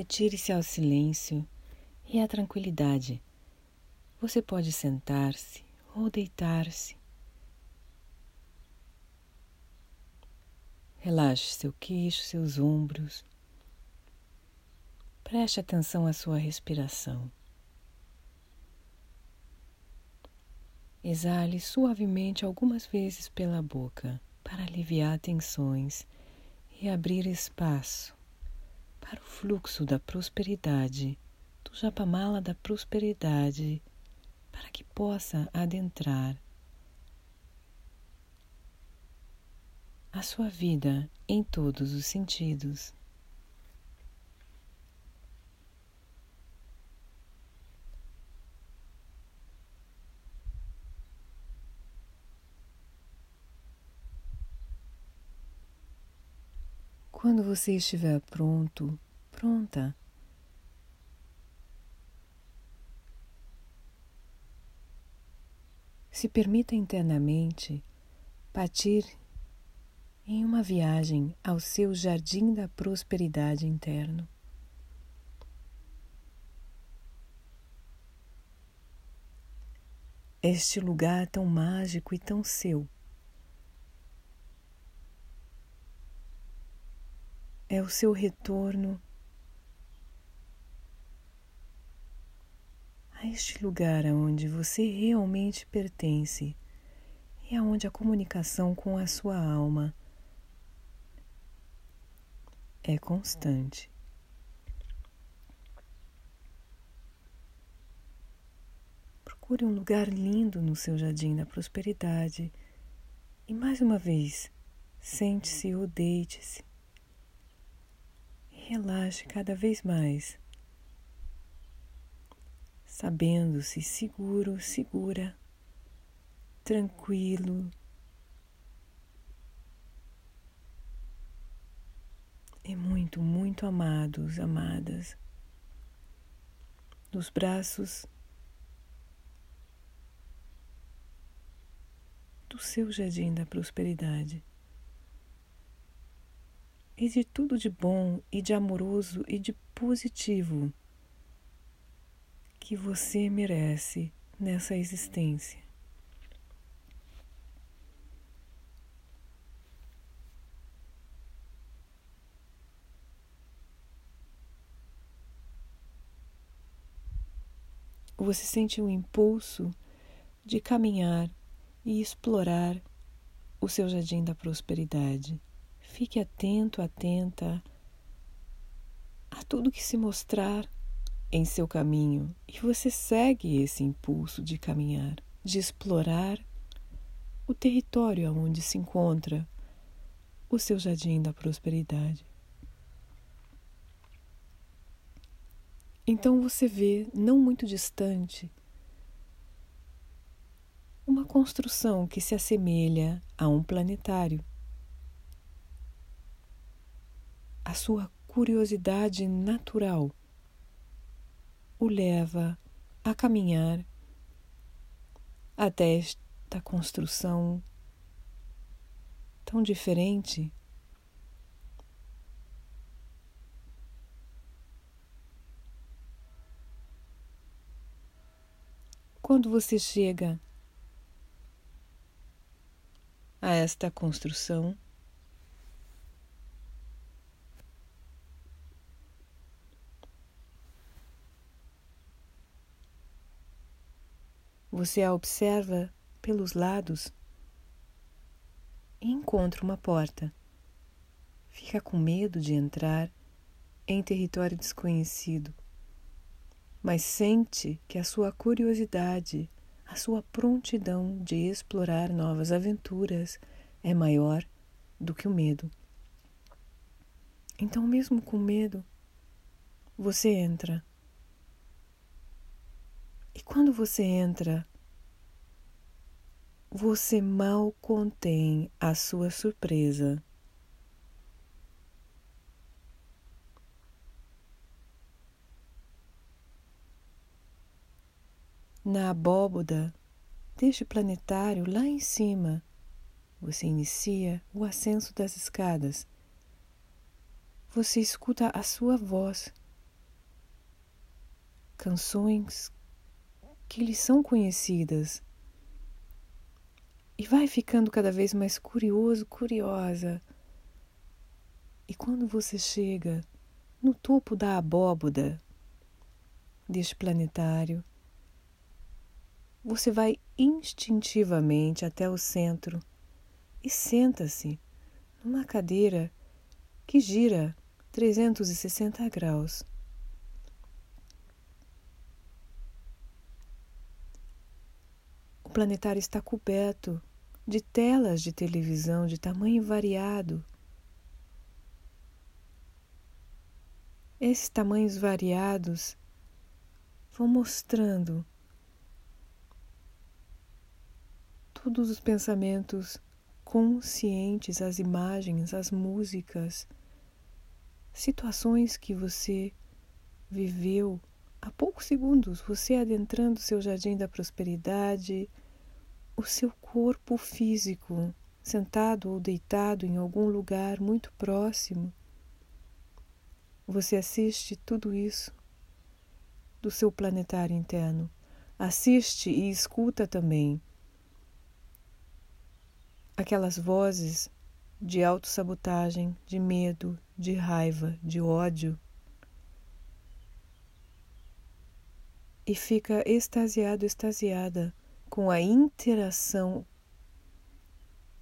Retire-se ao silêncio e à tranquilidade. Você pode sentar-se ou deitar-se. Relaxe seu queixo, seus ombros. Preste atenção à sua respiração. Exale suavemente algumas vezes pela boca para aliviar tensões e abrir espaço para o fluxo da prosperidade, do japamala da prosperidade, para que possa adentrar a sua vida em todos os sentidos. Quando você estiver pronto, pronta, se permita internamente partir em uma viagem ao seu jardim da prosperidade interno. Este lugar tão mágico e tão seu é o seu retorno a este lugar aonde você realmente pertence e aonde a comunicação com a sua alma é constante. Procure um lugar lindo no seu jardim da prosperidade e mais uma vez, sente-se ou deite-se relaxe cada vez mais, sabendo-se seguro, segura, tranquilo. E muito, muito amados, amadas, nos braços do seu jardim da prosperidade e de tudo de bom e de amoroso e de positivo que você merece nessa existência. Você sente o um impulso de caminhar e explorar o seu jardim da prosperidade. Fique atento, atenta a tudo que se mostrar em seu caminho e você segue esse impulso de caminhar, de explorar o território onde se encontra o seu jardim da prosperidade. Então você vê, não muito distante, uma construção que se assemelha a um planetário. A sua curiosidade natural o leva a caminhar até esta construção tão diferente. Quando você chega a esta construção, Você a observa pelos lados e encontra uma porta. Fica com medo de entrar em território desconhecido, mas sente que a sua curiosidade, a sua prontidão de explorar novas aventuras é maior do que o medo. Então, mesmo com medo, você entra. E quando você entra, você mal contém a sua surpresa. Na abóboda deste planetário lá em cima, você inicia o ascenso das escadas. Você escuta a sua voz canções que lhes são conhecidas e vai ficando cada vez mais curioso, curiosa. E quando você chega no topo da abóboda deste planetário, você vai instintivamente até o centro e senta-se numa cadeira que gira 360 graus. O planetário está coberto de telas de televisão de tamanho variado. Esses tamanhos variados vão mostrando todos os pensamentos conscientes, as imagens, as músicas, situações que você viveu há poucos segundos, você adentrando seu jardim da prosperidade, o seu corpo físico, sentado ou deitado em algum lugar muito próximo. Você assiste tudo isso do seu planetário interno. Assiste e escuta também aquelas vozes de autossabotagem, de medo, de raiva, de ódio. E fica extasiado, extasiada com a interação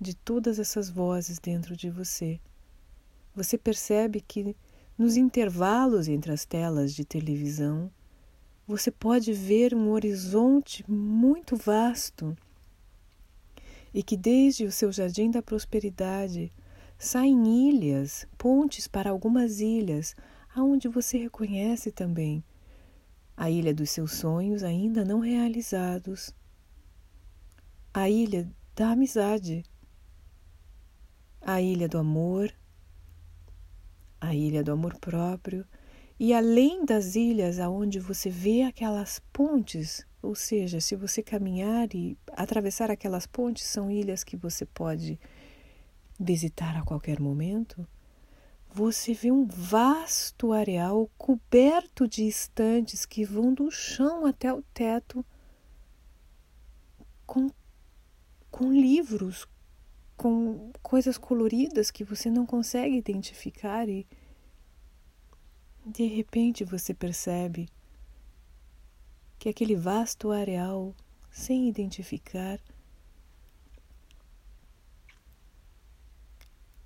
de todas essas vozes dentro de você. Você percebe que nos intervalos entre as telas de televisão, você pode ver um horizonte muito vasto e que desde o seu jardim da prosperidade saem ilhas, pontes para algumas ilhas, aonde você reconhece também a ilha dos seus sonhos ainda não realizados, a ilha da amizade, a ilha do amor, a ilha do amor próprio e além das ilhas aonde você vê aquelas pontes, ou seja, se você caminhar e atravessar aquelas pontes, são ilhas que você pode visitar a qualquer momento. Você vê um vasto areal coberto de estantes que vão do chão até o teto com com livros, com coisas coloridas que você não consegue identificar e de repente você percebe que aquele vasto areal, sem identificar,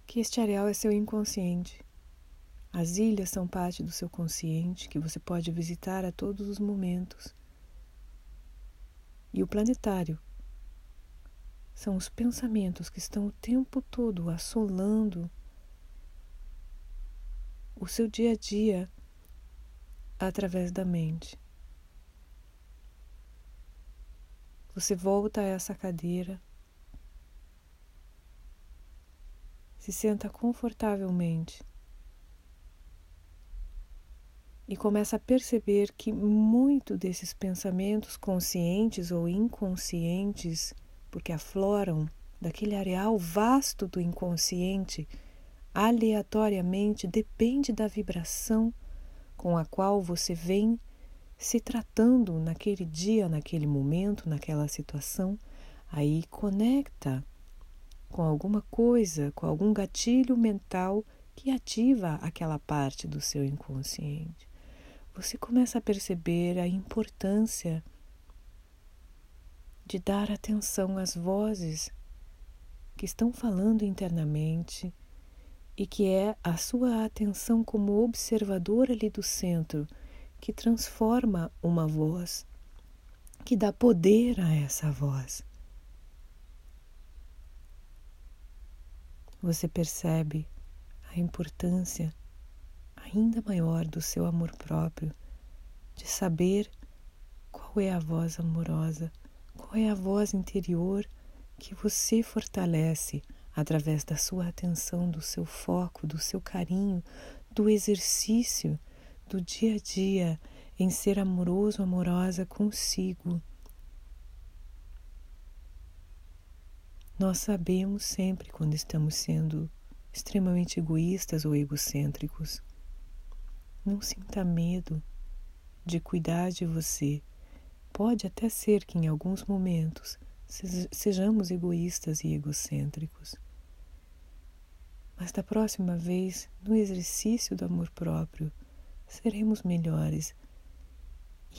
que este areal é seu inconsciente. As ilhas são parte do seu consciente que você pode visitar a todos os momentos. E o planetário são os pensamentos que estão o tempo todo assolando o seu dia a dia através da mente. Você volta a essa cadeira, se senta confortavelmente e começa a perceber que muito desses pensamentos conscientes ou inconscientes porque afloram daquele areal vasto do inconsciente, aleatoriamente depende da vibração com a qual você vem se tratando naquele dia, naquele momento, naquela situação, aí conecta com alguma coisa, com algum gatilho mental que ativa aquela parte do seu inconsciente. Você começa a perceber a importância de dar atenção às vozes que estão falando internamente e que é a sua atenção como observador ali do centro que transforma uma voz, que dá poder a essa voz. Você percebe a importância ainda maior do seu amor próprio, de saber qual é a voz amorosa qual é a voz interior que você fortalece através da sua atenção, do seu foco, do seu carinho, do exercício, do dia a dia em ser amoroso, amorosa consigo? Nós sabemos sempre quando estamos sendo extremamente egoístas ou egocêntricos. Não sinta medo de cuidar de você. Pode até ser que em alguns momentos sejamos egoístas e egocêntricos. Mas da próxima vez, no exercício do amor próprio, seremos melhores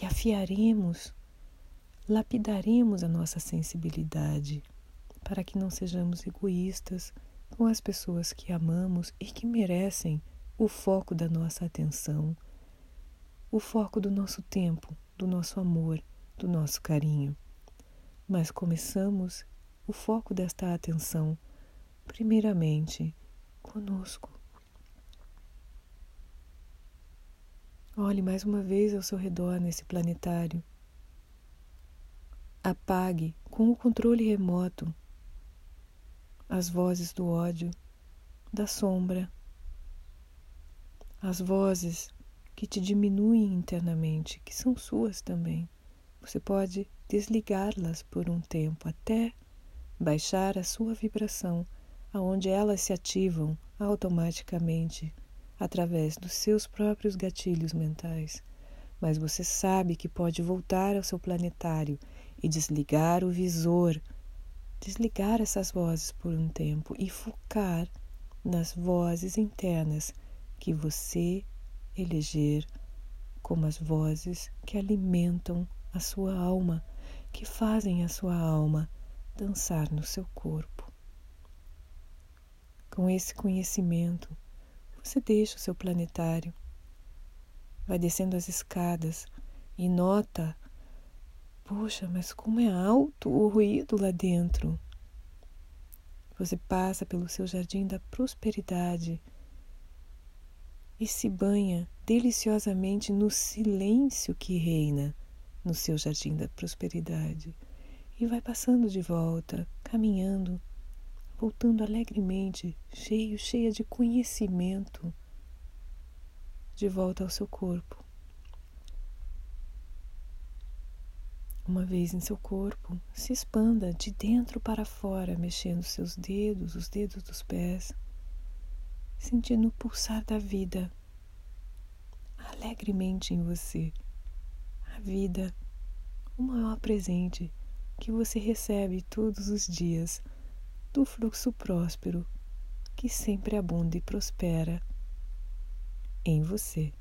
e afiaremos, lapidaremos a nossa sensibilidade para que não sejamos egoístas com as pessoas que amamos e que merecem o foco da nossa atenção, o foco do nosso tempo, do nosso amor, do nosso carinho. Mas começamos o foco desta atenção, primeiramente, conosco. Olhe mais uma vez ao seu redor nesse planetário. Apague com o controle remoto as vozes do ódio, da sombra, as vozes que te diminuem internamente, que são suas também. Você pode desligá-las por um tempo até baixar a sua vibração, aonde elas se ativam automaticamente através dos seus próprios gatilhos mentais. Mas você sabe que pode voltar ao seu planetário e desligar o visor, desligar essas vozes por um tempo e focar nas vozes internas que você eleger como as vozes que alimentam a sua alma, que fazem a sua alma dançar no seu corpo. Com esse conhecimento, você deixa o seu planetário, vai descendo as escadas e nota: poxa, mas como é alto o ruído lá dentro. Você passa pelo seu jardim da prosperidade e se banha deliciosamente no silêncio que reina no seu jardim da prosperidade e vai passando de volta, caminhando voltando alegremente, cheio, cheia de conhecimento, de volta ao seu corpo. Uma vez em seu corpo, se expanda de dentro para fora, mexendo seus dedos, os dedos dos pés, sentindo o pulsar da vida alegremente em você. A vida, o maior presente que você recebe todos os dias do fluxo próspero que sempre abunda e prospera em você.